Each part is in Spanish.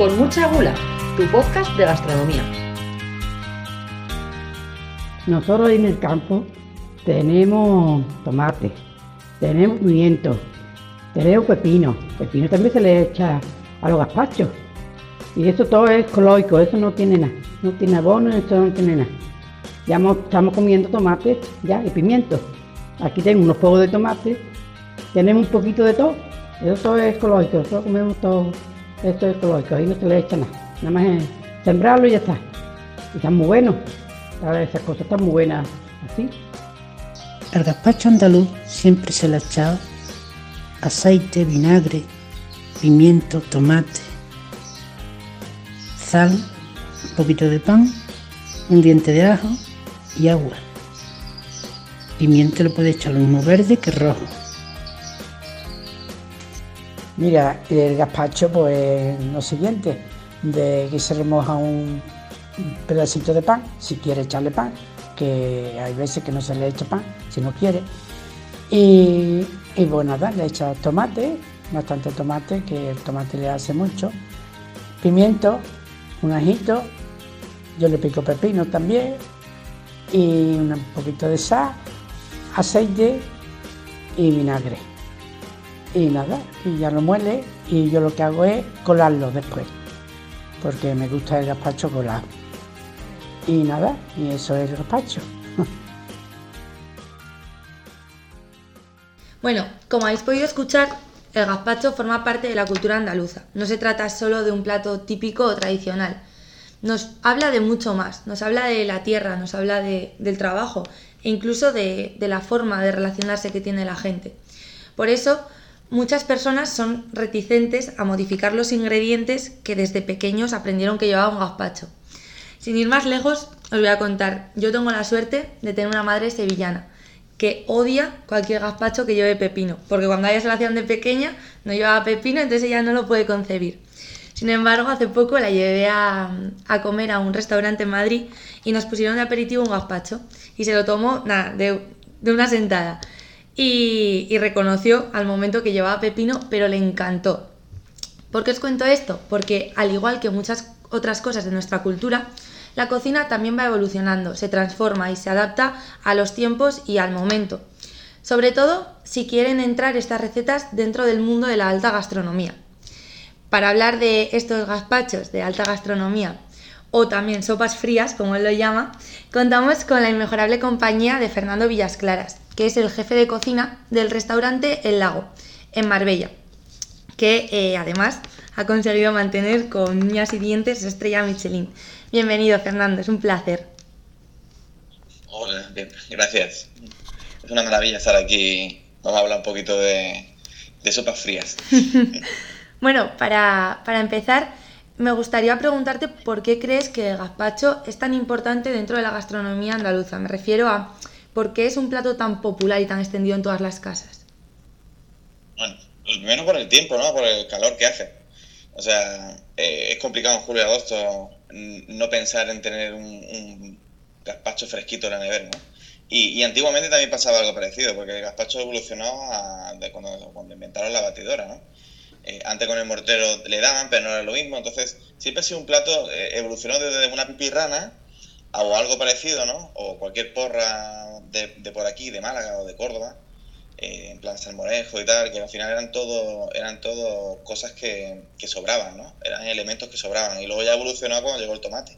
Con mucha gula, tu podcast de gastronomía. Nosotros en el campo tenemos tomate, tenemos pimiento, tenemos pepino. Pepino también se le echa a los gazpachos. Y eso todo es ecológico, eso no tiene nada. No tiene abono, eso no tiene nada. Ya estamos comiendo tomate ya y pimiento. Aquí tengo unos pocos de tomate, tenemos un poquito de todo. Eso todo es ecológico, nosotros comemos todo esto es ecológico, ahí no se le echa nada. Nada más es sembrarlo y ya está. Y están muy buenos. Esas cosas están muy buenas así. Al gazpacho andaluz siempre se le ha echado aceite, vinagre, pimiento, tomate, sal, un poquito de pan, un diente de ajo y agua. Pimiento le puede echar lo mismo verde que rojo. Mira, el gazpacho, pues lo siguiente, de que se remoja un pedacito de pan, si quiere echarle pan, que hay veces que no se le echa pan, si no quiere. Y, y bueno, nada, le echa tomate, bastante tomate, que el tomate le hace mucho, pimiento, un ajito, yo le pico pepino también, y un poquito de sal, aceite y vinagre. Y nada, y ya lo muele y yo lo que hago es colarlo después, porque me gusta el gazpacho colado. Y nada, y eso es el gazpacho. Bueno, como habéis podido escuchar, el gazpacho forma parte de la cultura andaluza. No se trata solo de un plato típico o tradicional. Nos habla de mucho más. Nos habla de la tierra, nos habla de, del trabajo e incluso de, de la forma de relacionarse que tiene la gente. Por eso, muchas personas son reticentes a modificar los ingredientes que desde pequeños aprendieron que llevaba un gazpacho. Sin ir más lejos, os voy a contar. Yo tengo la suerte de tener una madre sevillana que odia cualquier gazpacho que lleve pepino, porque cuando ella se lo hacían de pequeña no llevaba pepino, entonces ella no lo puede concebir. Sin embargo, hace poco la llevé a, comer a un restaurante en Madrid y nos pusieron de aperitivo un gazpacho y se lo tomó de una sentada. Y, reconoció al momento que llevaba pepino, pero le encantó. ¿Por qué os cuento esto? Porque al igual que muchas otras cosas de nuestra cultura, la cocina también va evolucionando, se transforma y se adapta a los tiempos y al momento. Sobre todo si quieren entrar estas recetas dentro del mundo de la alta gastronomía. Para hablar de estos gazpachos de alta gastronomía o también sopas frías, como él lo llama, contamos con la inmejorable compañía de Fernando Villasclaras, que es el jefe de cocina del restaurante El Lago, en Marbella, que eh, además ha conseguido mantener con uñas y dientes estrella Michelin. Bienvenido, Fernando, es un placer. Hola, bien, gracias. Es una maravilla estar aquí. Vamos a hablar un poquito de, de sopas frías. bueno, para, para, empezar, me gustaría preguntarte por qué crees que el gazpacho es tan importante dentro de la gastronomía andaluza. Me refiero a por qué es un plato tan popular y tan extendido en todas las casas. Bueno, primero por el tiempo, ¿no? Por el calor que hace. O sea, eh, es complicado en julio y agosto no pensar en tener un, un gazpacho fresquito en la nevera, ¿no? Y, y, antiguamente también pasaba algo parecido, porque el gazpacho evolucionó a, de cuando, cuando, inventaron la batidora, ¿no? Eh, antes con el mortero le daban, pero no era lo mismo. Entonces, siempre ha sido un plato, eh, evolucionó desde una pipirrana o algo parecido, ¿no? O cualquier porra de, de por aquí, de Málaga o de Córdoba, eh, en plan salmorejo y tal, que al final eran todo, eran todo cosas que, que, sobraban, ¿no? Eran elementos que sobraban. Y luego ya evolucionó cuando llegó el tomate.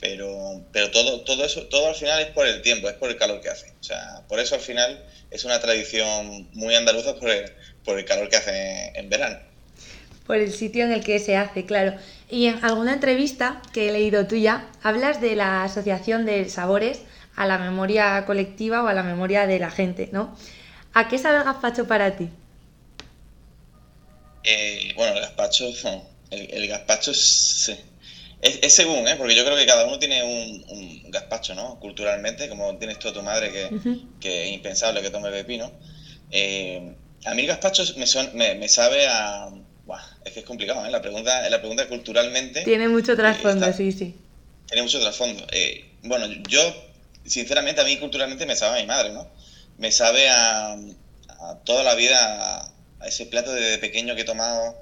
Pero, pero todo, todo eso, todo al final es por el tiempo, es por el calor que hace. O sea, por eso al final es una tradición muy andaluza por el, por el calor que hace en verano. Por el sitio en el que se hace, claro. Y en alguna entrevista que he leído tuya, hablas de la asociación de sabores a la memoria colectiva o a la memoria de la gente, ¿no? ¿A qué sabe el gazpacho para ti? Eh, bueno, el gazpacho, el, el gazpacho es, es, es, según, ¿eh? porque yo creo que cada uno tiene un, un gazpacho, ¿no? Culturalmente, como tienes tú a tu madre que, uh -huh. que es impensable que tome pepino. Eh, a mí el gazpacho me, son, me, me sabe a... Buah, es que es complicado, ¿eh? La pregunta, la pregunta culturalmente... Tiene mucho trasfondo, está, sí, sí. Tiene mucho trasfondo. Eh, bueno, yo, sinceramente, a mí culturalmente me sabe a mi madre, ¿no? me sabe a, a toda la vida a, a, ese plato de pequeño que he tomado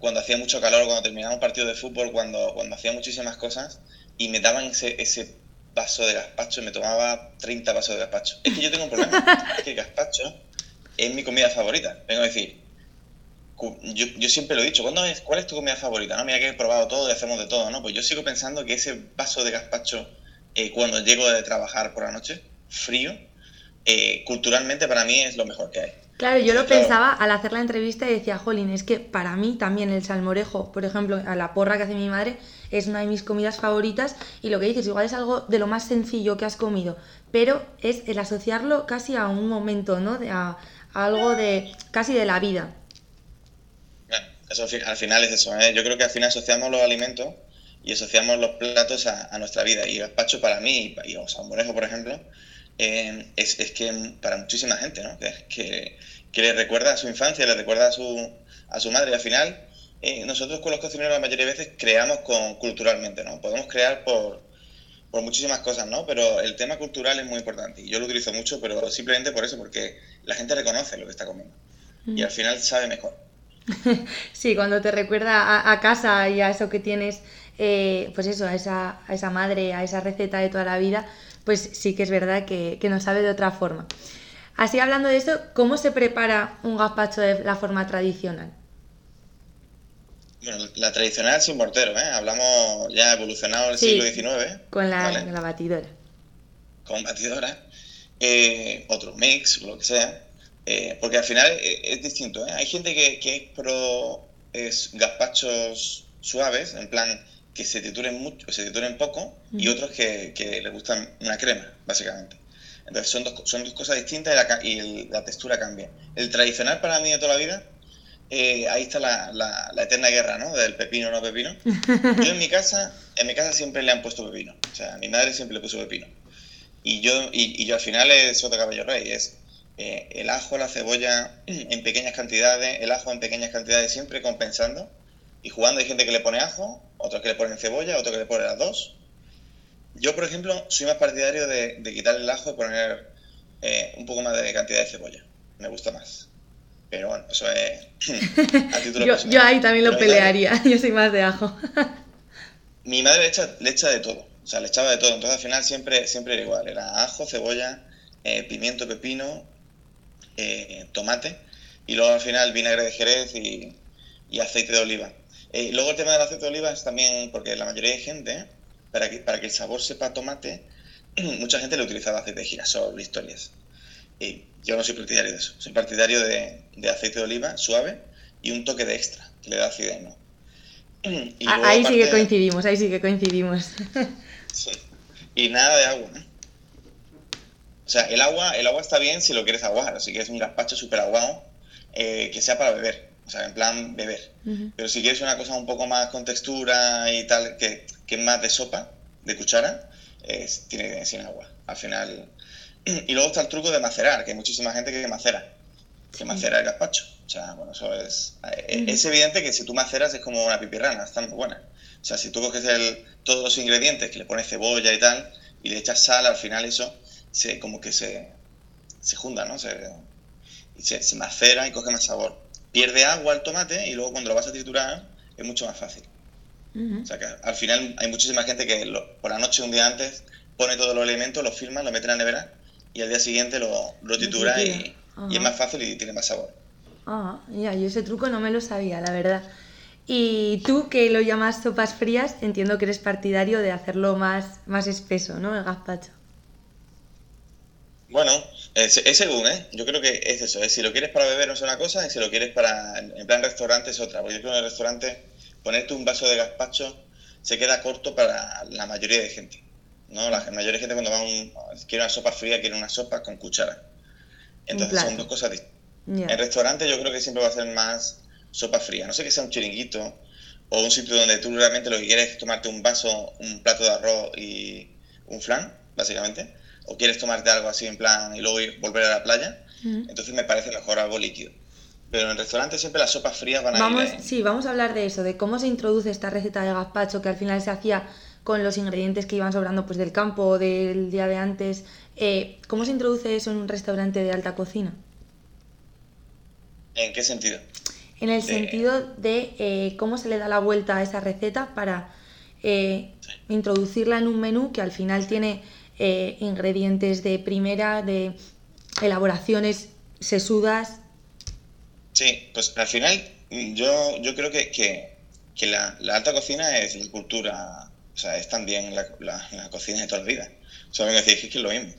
cuando hacía mucho calor, cuando terminaba un partido de fútbol, cuando, cuando hacía muchísimas cosas y me daban ese, ese vaso de gazpacho, me tomaba 30 vasos de gazpacho. Es que yo tengo un problema, es que el gazpacho es mi comida favorita. Vengo a decir, yo, yo, siempre lo he dicho, ¿cuándo es, ¿cuál es tu comida favorita? No, mira que he probado todo y hacemos de todo, ¿no? Pues yo sigo pensando que ese vaso de gazpacho, eh, cuando llego de trabajar por la noche, frío, eh, culturalmente para mí es lo mejor que hay. Claro, yo lo pensaba al hacer la entrevista y decía, Jolín, es que para mí también el salmorejo, por ejemplo, a la porra que hace mi madre, es una de mis comidas favoritas y lo que dices, igual es algo de lo más sencillo que has comido, pero es el asociarlo casi a un momento, ¿no? De, a, algo de casi de la vida. Eso al final es eso, ¿eh? yo creo que al final asociamos los alimentos y asociamos los platos a, nuestra vida. Y el gazpacho para mí, y el salmorejo, por ejemplo, eh, es, es, que para muchísima gente, ¿no? Que, que, le recuerda a su infancia, le recuerda a su, a su madre. Y al final, eh, nosotros con los cocineros la mayoría de veces creamos con, culturalmente, ¿no? Podemos crear por, por muchísimas cosas, ¿no? Pero el tema cultural es muy importante. Y yo lo utilizo mucho, pero simplemente por eso, porque la gente reconoce lo que está comiendo. Y al final sabe mejor. sí, cuando te recuerda a, casa y a eso que tienes, eh, pues eso, a esa, a esa madre, a esa receta de toda la vida, pues sí que es verdad que, que nos sabe de otra forma. Así hablando de eso, ¿cómo se prepara un gazpacho de la forma tradicional? Bueno, la tradicional sin mortero, ¿eh? Hablamos ya evolucionado el siglo XIX. Con la, la batidora. Con batidora. Eh, otro mix, lo que sea. Eh, porque al final eh, es, distinto. ¿eh? Hay gente que, que, es pro es gazpachos suaves, en plan que se titulen mucho, se titulen poco, y otros que, que les gustan una crema, básicamente. Entonces son dos, son dos cosas distintas y, la, la, textura cambia. El tradicional para mí de toda la vida, ahí está la, la, la, eterna guerra, ¿no? Del pepino o no pepino. Yo en mi casa, en mi casa siempre le han puesto pepino. O sea, mi madre siempre le puso pepino. Y yo, y, y yo al final es otro caballo rey, es eh, el ajo, la cebolla en pequeñas cantidades, el ajo en pequeñas cantidades, siempre compensando y jugando. Hay gente que le pone ajo, otros que le ponen cebolla, otros que le ponen las dos. Yo, por ejemplo, soy más partidario de, quitar el ajo y poner eh, un poco más de cantidad de cebolla. Me gusta más. Pero bueno, eso es a título yo, yo, ahí también lo pelearía. yo soy más de ajo. mi madre le echa, le echa de todo. O sea, le echaba de todo. Entonces al final siempre, siempre era igual. Era ajo, cebolla, eh, pimiento, pepino, eh, tomate y luego al final vinagre de jerez y, aceite de oliva. Eh, luego el tema del aceite de oliva es también porque la mayoría de gente, para que, para que el sabor sepa tomate, mucha gente le utilizaba aceite de girasol, historias. Y yo no soy partidario de eso, soy partidario de, aceite de oliva suave y un toque de extra, que le da acidez, ¿no? Ah, ahí sí que coincidimos, ahí sí que coincidimos. Y nada de agua, ¿no? O sea, el agua, el agua está bien si lo quieres aguar, si quieres un gazpacho súper aguado, eh, que sea para beber, o sea, en plan beber. Pero si quieres una cosa un poco más con textura y tal, que, que es más de sopa, de cuchara, tiene que sin agua. Al final. Y luego está el truco de macerar, que hay muchísima gente que macera, que macera el gazpacho. O sea, bueno, eso es. Eh, es evidente que si tú maceras es como una pipirrana, está muy buena. O sea, si tú coges el, todos los ingredientes, que le pones cebolla y tal, y le echas sal, al final eso se, como que se, se junta, ¿no? Se, se, se, macera y coge más sabor. Pierde agua el tomate y luego cuando lo vas a triturar es mucho más fácil. O sea que al final hay muchísima gente que por la noche, un día antes, pone todos los elementos, los filma, lo mete en la nevera y al día siguiente lo, lo tritura y, y, es más fácil y tiene más sabor. Ah, ya, yo ese truco no me lo sabía, la verdad. Y tú que lo llamas sopas frías, entiendo que eres partidario de hacerlo más, más espeso, ¿no? El gazpacho. Bueno, es, según, ¿eh? Yo creo que es eso. Si lo quieres para beber es una cosa y si lo quieres para en plan restaurante es otra. Porque yo creo que en el restaurante ponerte un vaso de gazpacho se queda corto para la mayoría de gente. ¿no? La mayoría de gente cuando va a un, quiere una sopa fría quiere una sopa con cuchara. Entonces son dos cosas distintas. En restaurante yo creo que siempre va a ser más sopa fría. No sé que sea un chiringuito o un sitio donde tú realmente lo que quieres es tomarte un vaso, un plato de arroz y un flan, básicamente o quieres tomarte algo así en plan y luego ir, volver a la playa, entonces me parece mejor algo líquido. Pero en el restaurante siempre las sopas frías van a vamos, ir. Sí, vamos a hablar de eso, de cómo se introduce esta receta de gazpacho que al final se hacía con los ingredientes que iban sobrando pues del campo o del día de antes. Eh, ¿Cómo se introduce eso en un restaurante de alta cocina? ¿En qué sentido? En el de- sentido de eh, cómo se le da la vuelta a esa receta para eh, introducirla en un menú que al final tiene eh, ingredientes de primera, de elaboraciones sesudas. Sí, pues al final yo, yo creo que, que, que la, la alta cocina es la cultura, o sea, es también la, la- la cocina de toda la vida. O sea, decir que es que es lo mismo.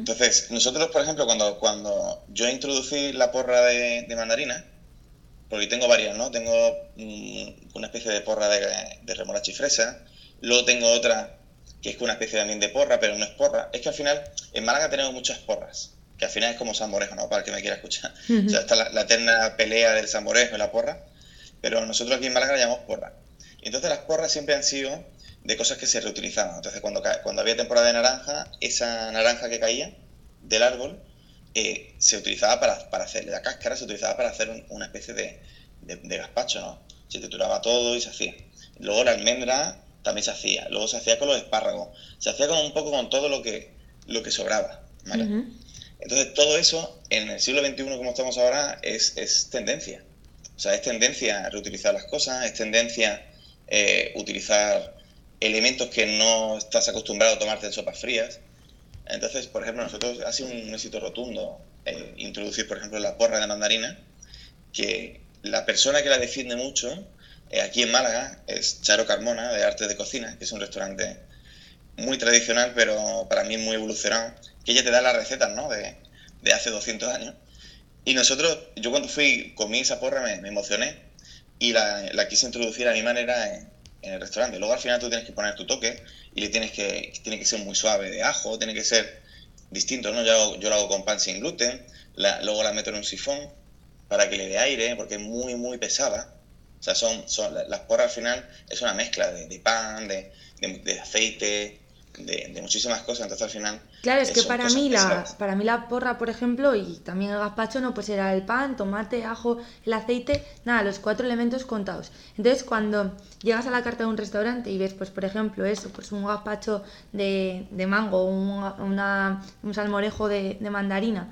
Entonces, nosotros, por ejemplo, cuando, cuando yo introducí la porra de, de mandarina, porque tengo varias, ¿no? Tengo mm, una especie de porra de, de remolacha y fresa, luego tengo otra que es una especie también de porra, pero no es porra. Es que al final, en Málaga tenemos muchas porras, que al final es como salmorejo, ¿no? Para el que me quiera escuchar. O sea, está la, la eterna pelea del salmorejo y la porra, pero nosotros aquí en Málaga la llamamos porra. Y entonces las porras siempre han sido de cosas que se reutilizaban. Entonces, cuando, cuando había temporada de naranja, esa naranja que caía del árbol eh, se utilizaba para, para hacer, la cáscara se utilizaba para hacer un- una especie de, de, de gazpacho, ¿no? Se trituraba todo y se hacía. Luego la almendra también se hacía. Luego se hacía con los espárragos. Se hacía con un poco con todo lo que, lo que sobraba. Entonces, todo eso en el siglo XXI, como estamos ahora, es, es tendencia. O sea, es tendencia a reutilizar las cosas, es tendencia eh, utilizar elementos que no estás acostumbrado a tomarte en sopas frías. Entonces, por ejemplo, nosotros ha sido un éxito rotundo eh, introducir, por ejemplo, la porra de mandarina, que la persona que la defiende mucho aquí en Málaga es Charo Carmona, de Arte de Cocina, que es un restaurante muy tradicional, pero para mí muy evolucionado, que ella te da las recetas, ¿no? De, de hace 200 años. Y nosotros, yo cuando fui, comí esa porra, me, me emocioné y la, la quise introducir a mi manera en, en el restaurante. Luego al final tú tienes que poner tu toque y le tienes que, tiene que ser muy suave de ajo, tiene que ser distinto, ¿no? Yo, yo lo hago con pan sin gluten, la- luego la meto en un sifón para que le dé aire, porque es muy, muy pesada. O sea, son, son la- las porras al final es una mezcla de, de pan, de, de- de aceite, de, de muchísimas cosas. Entonces al final. Claro, es que para mí, la, para mí la porra, por ejemplo, y también el gazpacho, no, pues era el pan, tomate, ajo, el aceite, nada, los cuatro elementos contados. Entonces, cuando llegas a la carta de un restaurante y ves, pues por ejemplo, eso, pues un gazpacho de, de mango, un, una- un salmorejo de, de mandarina,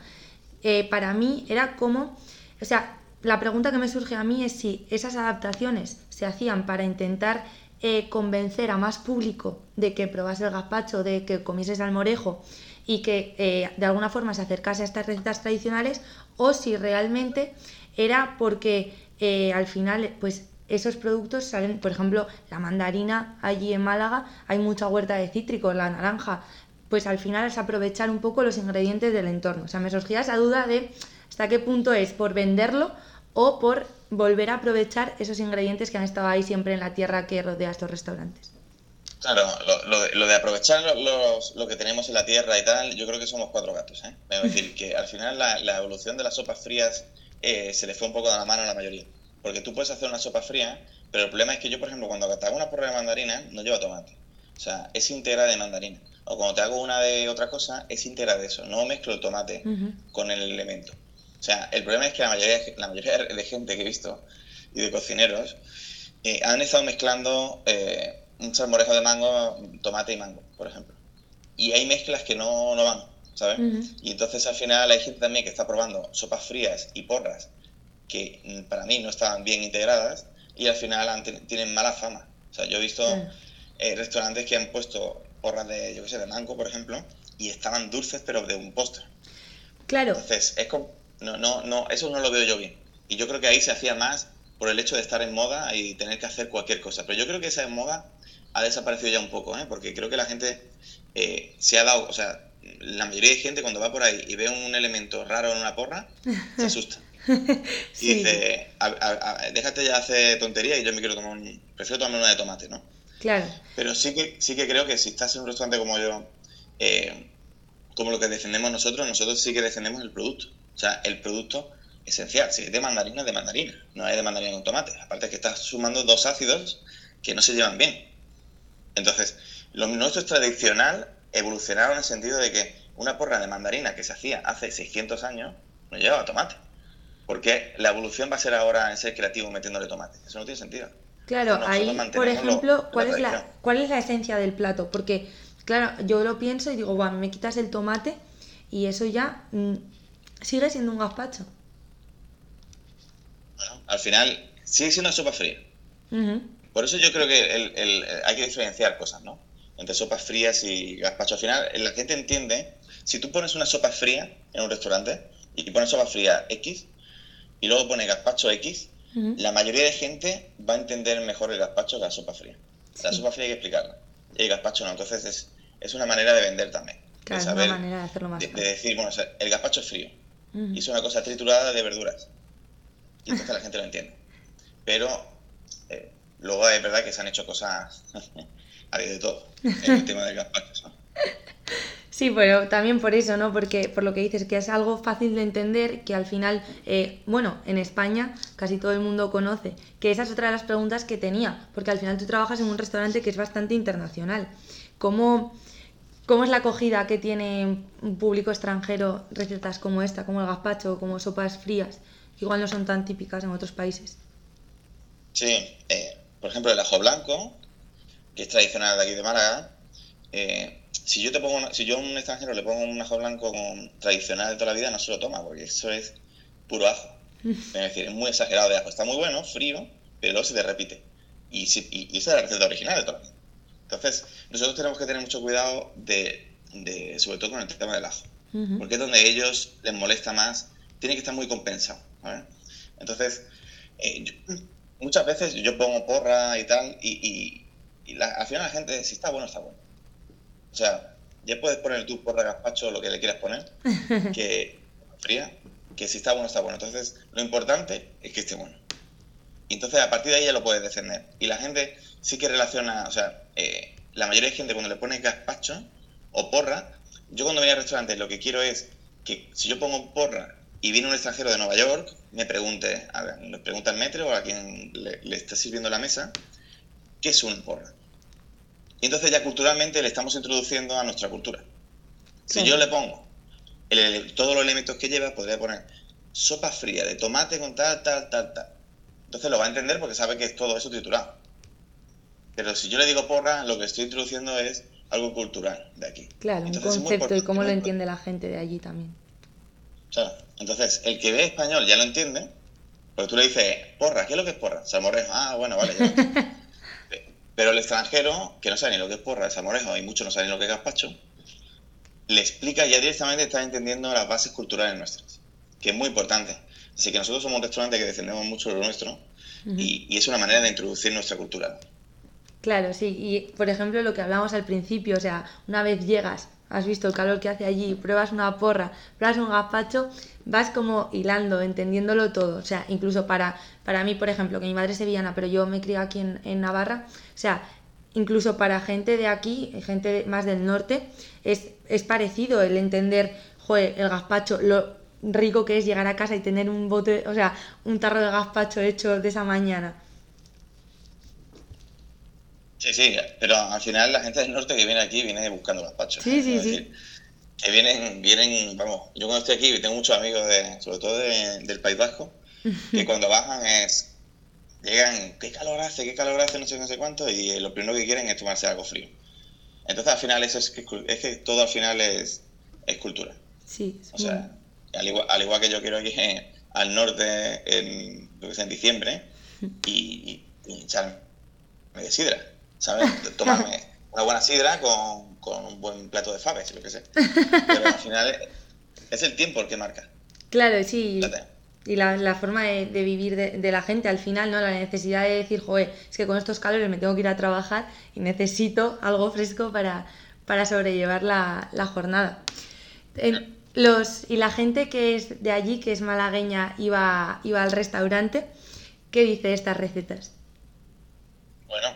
eh, para mí era como, o sea, la pregunta que me surge a mí es si esas adaptaciones se hacían para intentar eh, convencer a más público de que probase el gazpacho, de que comiese salmorejo y que eh, de alguna forma se acercase a estas recetas tradicionales o si realmente era porque eh, al final pues esos productos salen, por ejemplo, la mandarina allí en Málaga, hay mucha huerta de cítricos, la naranja, pues al final es aprovechar un poco los ingredientes del entorno. O sea, me surgía esa duda de hasta qué punto es por venderlo o por volver a aprovechar esos ingredientes que han estado ahí siempre en la tierra que rodea estos restaurantes. Claro, lo, lo de, lo de aprovechar lo, los- lo que tenemos en la tierra y tal, yo creo que somos cuatro gatos. ¿eh? Es decir, que al final la, la evolución de las sopas frías eh, se le fue un poco de la mano a la mayoría. Porque tú puedes hacer una sopa fría, pero el problema es que yo, por ejemplo, cuando te hago una porra de mandarina, no lleva tomate. O sea, es íntegra de mandarina. O cuando te hago una de otra cosa, es íntegra de eso. No mezclo el tomate con el elemento. O sea, el problema es que la mayoría, la mayoría de gente que he visto y de cocineros eh, han estado mezclando eh, un salmorejo de mango, tomate y mango, por ejemplo. Y hay mezclas que no, no van, ¿sabes? Y entonces al final hay gente también que está probando sopas frías y porras que mm, para mí no estaban bien integradas y al final han- tienen mala fama. O sea, yo he visto eh, restaurantes que han puesto porras de, yo qué sé, de mango, por ejemplo, y estaban dulces pero de un postre. Claro, Entonces, es como, no, no, no, eso no lo veo yo bien. Y yo creo que ahí se hacía más por el hecho de estar en moda y tener que hacer cualquier cosa. Pero yo creo que esa moda ha desaparecido ya un poco, ¿eh? porque creo que la gente eh, se ha dado, o sea, la mayoría de gente cuando va por ahí y ve un elemento raro en una porra, se asusta. Y Sí. dice, "A- a- a- déjate ya hacer tontería y yo me quiero tomar un, prefiero tomarme una de tomate, ¿no? claro. Pero sí que, sí que creo que si estás en un restaurante como yo, eh, como lo que defendemos nosotros, nosotros sí que defendemos el producto. O sea, el producto esencial. Si es de mandarina, es de mandarina. No hay de mandarina con tomate. Aparte es que estás sumando dos ácidos que no se llevan bien. Entonces, lo nuestro es tradicional, evolucionado en el sentido de que una porra de mandarina que se hacía hace 600 años no llevaba tomate. Porque la evolución va a ser ahora en ser creativo metiéndole tomate. Eso no tiene sentido. Claro, ahí, por lo- ejemplo, la ¿cuál es, la. ¿cuál es la esencia del plato? Porque, claro, yo lo pienso y digo, bueno, me quitas el tomate y eso ya mm, sigue siendo un gazpacho. Bueno, al final sigue siendo una sopa fría. Por eso yo creo que el, hay que diferenciar cosas, ¿no? Entre sopas frías y gazpacho. Al final, la gente entiende, si tú pones una sopa fría en un restaurante y pones sopa fría X y luego pones gazpacho X, la mayoría de gente va a entender mejor el gazpacho que la sopa fría. La sopa fría hay que explicarla. Y el gazpacho no. Entonces es, es una manera de vender también. Claro, es una manera de hacerlo más de, de decir, bueno, el gazpacho es frío. Y es una cosa triturada de verduras. Y entonces la gente lo entiende. Pero eh, luego es verdad que se han hecho cosas hay de todo en el tema del gazpacho. Sí, pero también por eso, ¿no? Porque por lo que dices, que es algo fácil de entender, que al final, eh, bueno, en España casi todo el mundo conoce, que esa es otra de las preguntas que tenía, porque al final tú trabajas en un restaurante que es bastante internacional. ¿Cómo, cómo es la acogida que tiene un público extranjero recetas como esta, como el gazpacho, como sopas frías? Igual no son tan típicas en otros países. Sí, eh, por ejemplo, el ajo blanco, que es tradicional de aquí de Málaga, eh, si yo te pongo si yo a un extranjero le pongo un ajo blanco tradicional de toda la vida, no se lo toma, porque eso es puro ajo. Es decir, es muy exagerado de ajo. Está muy bueno, frío, pero luego se te repite. Y, y, esa es la receta original de toda la vida. Entonces, nosotros tenemos que tener mucho cuidado de, de sobre todo con el tema del ajo. Porque es donde ellos les molesta más, tiene que estar muy compensado. Entonces, eh, muchas veces yo pongo porra y tal, y, al final la gente, si está bueno, está bueno. O sea, ya puedes poner tu porra gazpacho lo que le quieras poner, que fría, que si está bueno, está bueno. Entonces, lo importante es que esté bueno. Y entonces, a partir de ahí ya lo puedes defender. Y la gente sí que relaciona, o sea, eh, la mayoría de gente cuando le pone gazpacho o porra, yo cuando voy al restaurante lo que quiero es que si yo pongo porra y viene un extranjero de Nueva York, me pregunte, a ver, pregunta al metro o a quien le, está sirviendo la mesa, ¿qué es un porra? Y entonces ya culturalmente le estamos introduciendo a nuestra cultura. Si yo le pongo todos los elementos que lleva, podría poner sopa fría de tomate con tal, tal, tal, tal. Entonces lo va a entender porque sabe que es todo eso triturado. Pero si yo le digo porra, lo que estoy introduciendo es algo cultural de aquí. Claro, un concepto y cómo lo entiende la gente de allí también. Entonces, el que ve español ya lo entiende, porque tú le dices, porra, ¿qué es lo que es porra? Salmorejo. Ah, bueno, vale, ya Pero el extranjero, que no sabe ni lo que es porra, salmorejo, y muchos no saben lo que es gazpacho, le explica ya directamente está entendiendo las bases culturales nuestras, que es muy importante. Así que nosotros somos un restaurante que defendemos mucho lo nuestro y, y, es una manera de introducir nuestra cultura. Claro, sí. Y por ejemplo, lo que hablábamos al principio, o sea, una vez llegas has visto el calor que hace allí, pruebas una porra, pruebas un gazpacho, vas como hilando, entendiéndolo todo. O sea, incluso para, para mí, por ejemplo, que mi madre es sevillana, pero yo me crié aquí en, Navarra, o sea, incluso para gente de aquí, gente más del norte, es, es parecido el entender, joder, el gazpacho, lo rico que es llegar a casa y tener un bote, o sea, un tarro de gazpacho hecho de esa mañana. Sí, sí, pero al final la gente del norte que viene aquí viene buscando los pachos. Sí, sí, sí. que vienen, vienen, vamos, yo cuando estoy aquí tengo muchos amigos, de, sobre todo del País Vasco, que cuando bajan es, llegan, qué calor hace, qué calor hace, no sé, no sé cuánto, y lo primero que quieren es tomarse algo frío. Entonces al final eso es que, es que todo al final es, es cultura. Sí. o sea, al igual, al igual que yo quiero ir al norte en, en diciembre y, y, y echarme de sidra. ¿Sabes? Tomarme una buena sidra con, con, un buen plato de faves, lo que sé. Pero al final es el tiempo el que marca. Claro, sí. Y la, la forma de, de vivir de, de, la gente al final, ¿no? La necesidad de decir, joder, es que con estos calores me tengo que ir a trabajar y necesito algo fresco para, para sobrellevar la, la jornada. los, y la gente que es de allí, que es malagueña, iba, iba al restaurante, ¿qué dice de estas recetas? Bueno,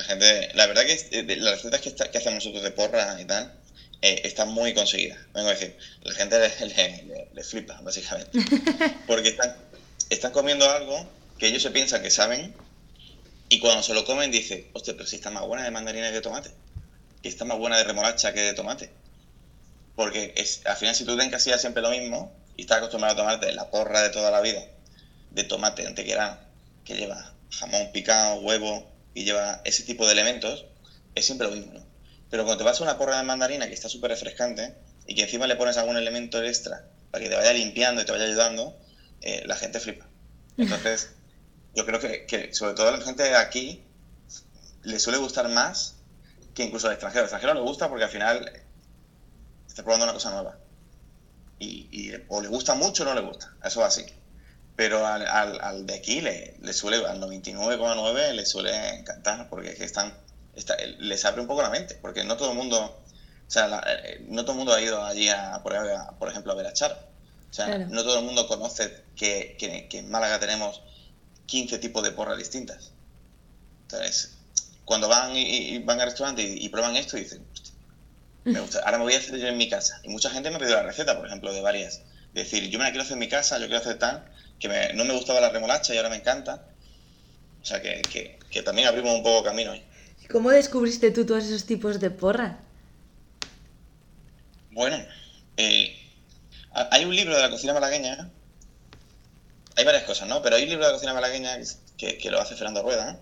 la gente, la verdad que eh, las recetas que, que hacemos nosotros de porra y tal, eh, están muy conseguidas. Vengo a decir, la gente le, le, flipa, básicamente. Porque están, están comiendo algo que ellos se piensan que saben y cuando se lo comen dice, hostia, pero si está más buena de mandarina que de tomate. Que está más buena de remolacha que de tomate. Porque es, al final si tú te encasillas siempre lo mismo y estás acostumbrado a tomarte la porra de toda la vida de tomate antequera que lleva jamón picado, huevo, y lleva ese tipo de elementos, es siempre lo mismo, ¿no? Pero cuando te vas a una porra de mandarina que está súper refrescante y que encima le pones algún elemento extra para que te vaya limpiando y te vaya ayudando, eh, la gente flipa. Entonces, yo creo que, que sobre todo a la gente de aquí le suele gustar más que incluso al extranjero. Al extranjero le gusta porque al final está probando una cosa nueva. Y, y o le gusta mucho o no le gusta. Eso va así. Pero al, al, al de aquí le, le suele, al 99,9 le suele encantar porque es que están, está, les abre un poco la mente. Porque no todo el mundo, o sea, la, eh, no todo el mundo ha ido allí, a, por, a, por ejemplo, a ver a Charo. O sea, Claro. no todo el mundo conoce que, que, que en Málaga tenemos 15 tipos de porras distintas. Entonces, cuando van y, y van al restaurante y, y prueban esto, dicen, "Hostia, me gusta. ahora me voy a hacer yo en mi casa. Y mucha gente me ha pedido la receta, por ejemplo, de varias. De decir, yo me la quiero hacer en mi casa, yo quiero hacer tan, que me- no me gustaba la remolacha y ahora me encanta. O sea, que, que, que también abrimos un poco camino ahí. ¿Y ¿Cómo descubriste tú todos esos tipos de porras? Bueno, eh, ha- hay un libro de la cocina malagueña. Hay varias cosas, ¿no? Pero hay un libro de la cocina malagueña que, que lo hace Fernando Rueda,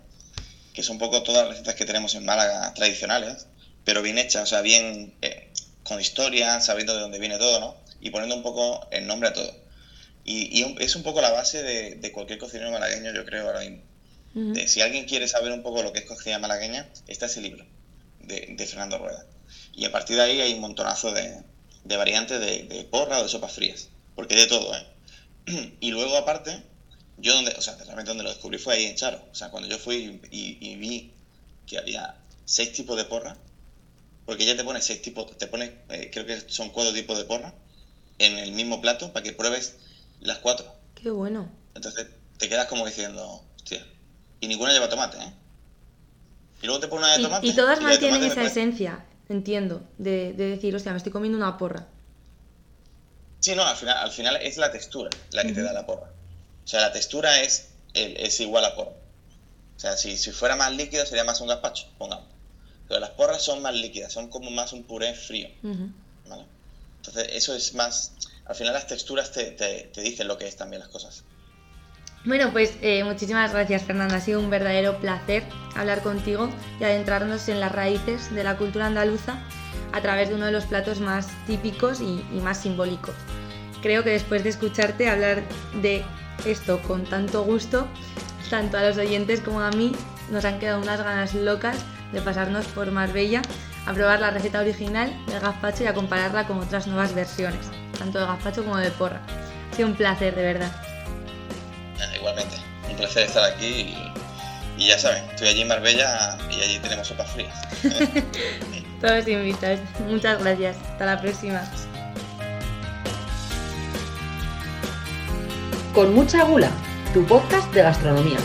que son un poco todas las recetas que tenemos en Málaga tradicionales, pero bien hechas, o sea, bien eh, con historia, sabiendo de dónde viene todo, ¿no? Y poniendo un poco el nombre a todo. Y, es un poco la base de, de cualquier cocinero malagueño, yo creo, ahora mismo. De- si alguien quiere saber un poco lo que es cocina malagueña, está ese libro de, de Fernando Rueda. Y a partir de ahí hay un montonazo de, variantes de, porra o de sopas frías. Porque de todo, ¿eh? Y luego, aparte, yo donde, o sea, realmente donde lo descubrí fue ahí en Charo. O sea, cuando yo fui y, y vi que había seis tipos de porra, porque ya te pone seis tipos, te pone, eh, creo que son cuatro tipos de porra en el mismo plato para que pruebes las cuatro. Qué bueno. Entonces te quedas como diciendo, hostia. Y ninguna lleva tomate, ¿eh? Y luego te pone una de tomate. y todas mantienen esa parece- esencia, entiendo, de, de decir, hostia, me estoy comiendo una porra. Sí, no, al final, al final es la textura la que te da la porra. O sea, la textura es, es igual a porra. O sea, si, si fuera más líquido sería más un gazpacho, pongamos. Pero las porras son más líquidas, son como más un puré frío. Entonces, eso es más. Al final, las texturas te, dicen lo que es también las cosas. Bueno, pues eh, muchísimas gracias Fernanda, ha sido un verdadero placer hablar contigo y adentrarnos en las raíces de la cultura andaluza a través de uno de los platos más típicos y, y más simbólicos. Creo que después de escucharte hablar de esto con tanto gusto, tanto a los oyentes como a mí, nos han quedado unas ganas locas de pasarnos por Marbella a probar la receta original del gazpacho y a compararla con otras nuevas versiones, tanto de gazpacho como de porra. Ha sido un placer, de verdad. Igualmente, un placer estar aquí y, y ya saben, estoy allí en Marbella y allí tenemos sopas frías. Todos invitados. Muchas gracias. Hasta la próxima. Con mucha gula, tu podcast de gastronomía.